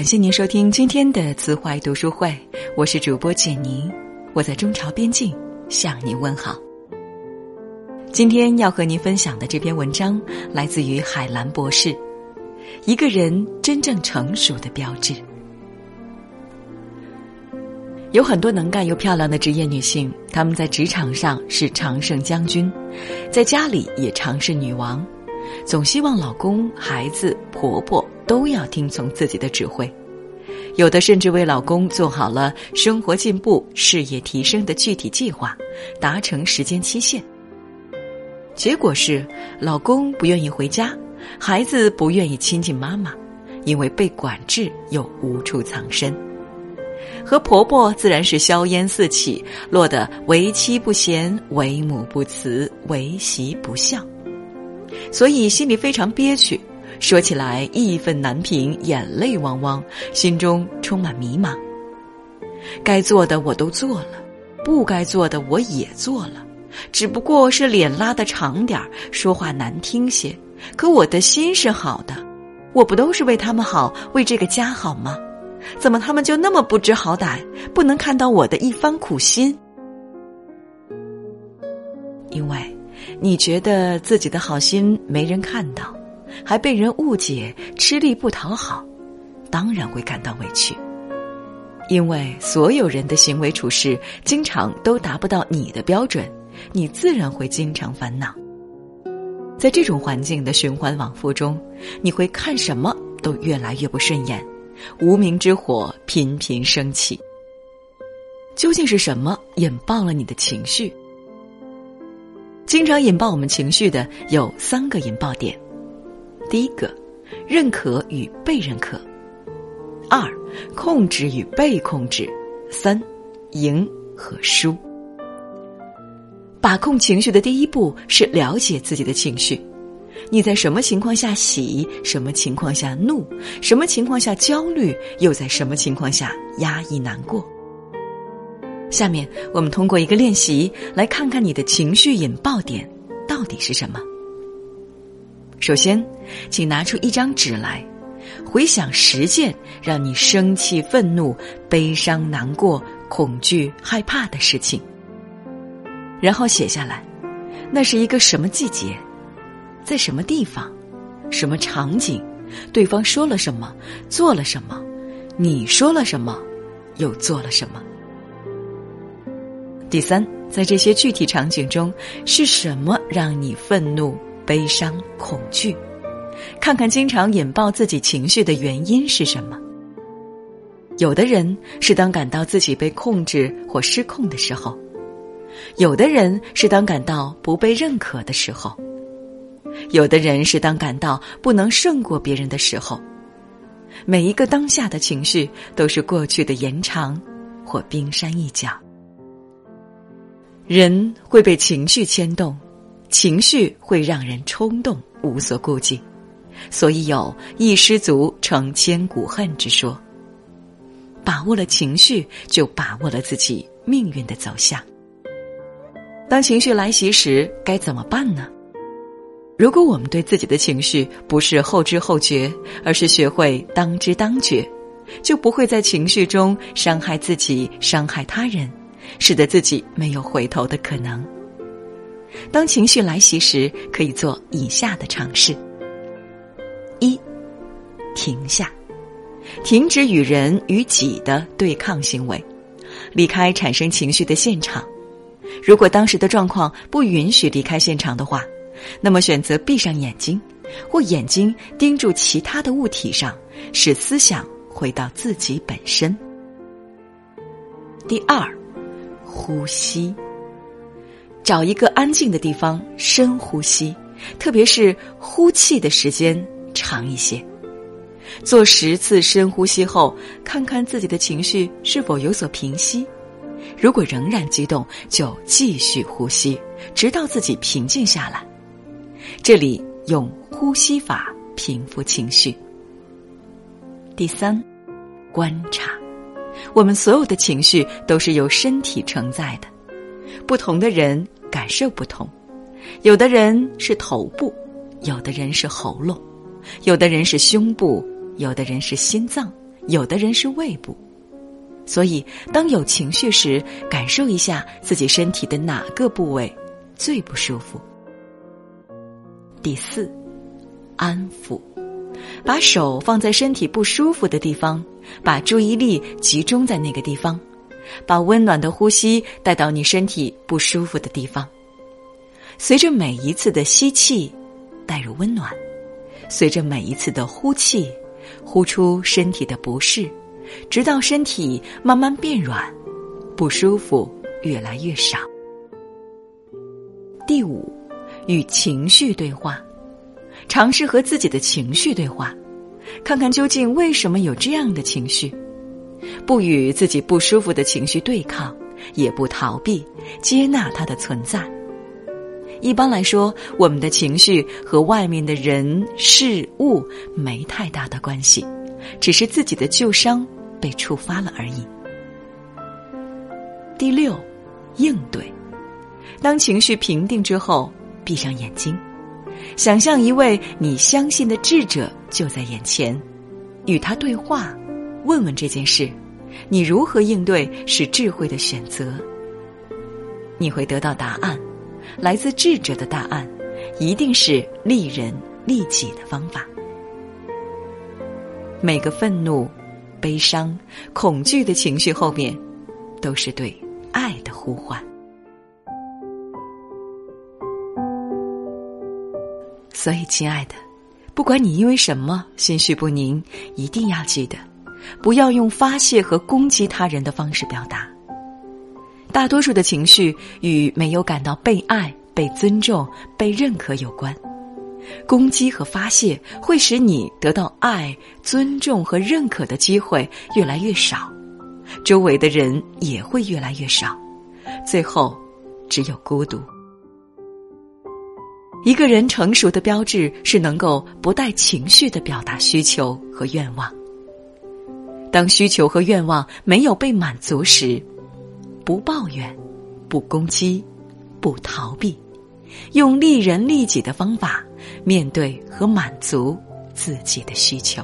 感谢您收听今天的慈怀读书会，我是主播简妮，我在中朝边境向您问好。今天要和您分享的这篇文章来自于海兰博士，一个人真正成熟的标志。有很多能干又漂亮的职业女性，她们在职场上是常胜将军，在家里也常是女王，总希望老公、孩子、婆婆都要听从自己的指挥，有的甚至为老公做好了生活进步、事业提升的具体计划，达成时间期限。结果是，老公不愿意回家，孩子不愿意亲近妈妈，因为被管制又无处藏身。和婆婆自然是硝烟四起，落得为妻不贤，为母不慈，为媳不孝，所以心里非常憋屈，说起来义愤难平，眼泪汪汪，心中充满迷茫。该做的我都做了，不该做的我也做了，只不过是脸拉得长点儿，说话难听些，可我的心是好的，我不都是为他们好，为这个家好吗？怎么他们就那么不知好歹，不能看到我的一番苦心？因为你觉得自己的好心没人看到，还被人误解，吃力不讨好，当然会感到委屈。因为所有人的行为处事经常都达不到你的标准，你自然会经常烦恼。在这种环境的循环往复中，你会看什么都越来越不顺眼。无名之火频频升起。究竟是什么引爆了你的情绪？经常引爆我们情绪的有三个引爆点：第一个，认可与被认可；二，控制与被控制；三，赢和输。把控情绪的第一步是了解自己的情绪。你在什么情况下喜？什么情况下怒？什么情况下焦虑？又在什么情况下压抑难过？下面我们通过一个练习来看看你的情绪引爆点到底是什么。首先，请拿出一张纸来，回想十件让你生气、愤怒、悲伤、难过、恐惧、害怕的事情，然后写下来。那是一个什么季节？在什么地方，什么场景，对方说了什么，做了什么，你说了什么，又做了什么？第三，在这些具体场景中，是什么让你愤怒、悲伤、恐惧？看看经常引爆自己情绪的原因是什么？有的人是当感到自己被控制或失控的时候，有的人是当感到不被认可的时候。有的人是当感到不能胜过别人的时候，每一个当下的情绪都是过去的延长或冰山一角。人会被情绪牵动，情绪会让人冲动无所顾忌，所以有一失足成千古恨之说。把握了情绪，就把握了自己命运的走向。当情绪来袭时，该怎么办呢？如果我们对自己的情绪不是后知后觉，而是学会当知当觉，就不会在情绪中伤害自己、伤害他人，使得自己没有回头的可能。当情绪来袭时，可以做以下的尝试：一、停下，停止与人与己的对抗行为，离开产生情绪的现场。如果当时的状况不允许离开现场的话。那么，选择闭上眼睛，或眼睛盯住其他的物体上，使思想回到自己本身。第二，呼吸，找一个安静的地方深呼吸，特别是呼气的时间长一些。做十次深呼吸后，看看自己的情绪是否有所平息。如果仍然激动，就继续呼吸，直到自己平静下来。这里用呼吸法平复情绪。第三，观察，我们所有的情绪都是由身体承载的，不同的人感受不同，有的人是头部，有的人是喉咙，有的人是胸部，有的人是心脏，有的人是胃部。所以，当有情绪时，感受一下自己身体的哪个部位最不舒服。第四，安抚，把手放在身体不舒服的地方，把注意力集中在那个地方，把温暖的呼吸带到你身体不舒服的地方。随着每一次的吸气，带入温暖；随着每一次的呼气，呼出身体的不适。直到身体慢慢变软，不舒服越来越少。第五，与情绪对话，尝试和自己的情绪对话，看看究竟为什么有这样的情绪。不与自己不舒服的情绪对抗，也不逃避，接纳它的存在。一般来说，我们的情绪和外面的人事物没太大的关系，只是自己的旧伤。被触发了而已。第六，应对。当情绪平定之后，闭上眼睛，想象一位你相信的智者就在眼前，与他对话，问问这件事，你如何应对是智慧的选择。你会得到答案，来自智者的答案，一定是利人利己的方法。每个愤怒。悲伤、恐惧的情绪后面，都是对爱的呼唤。所以，亲爱的，不管你因为什么心绪不宁，一定要记得，不要用发泄和攻击他人的方式表达。大多数的情绪与没有感到被爱、被尊重、被认可有关。攻击和发泄会使你得到爱、尊重和认可的机会越来越少，周围的人也会越来越少，最后只有孤独。一个人成熟的标志是能够不带情绪的表达需求和愿望。当需求和愿望没有被满足时，不抱怨，不攻击，不逃避。用利人利己的方法面对和满足自己的需求。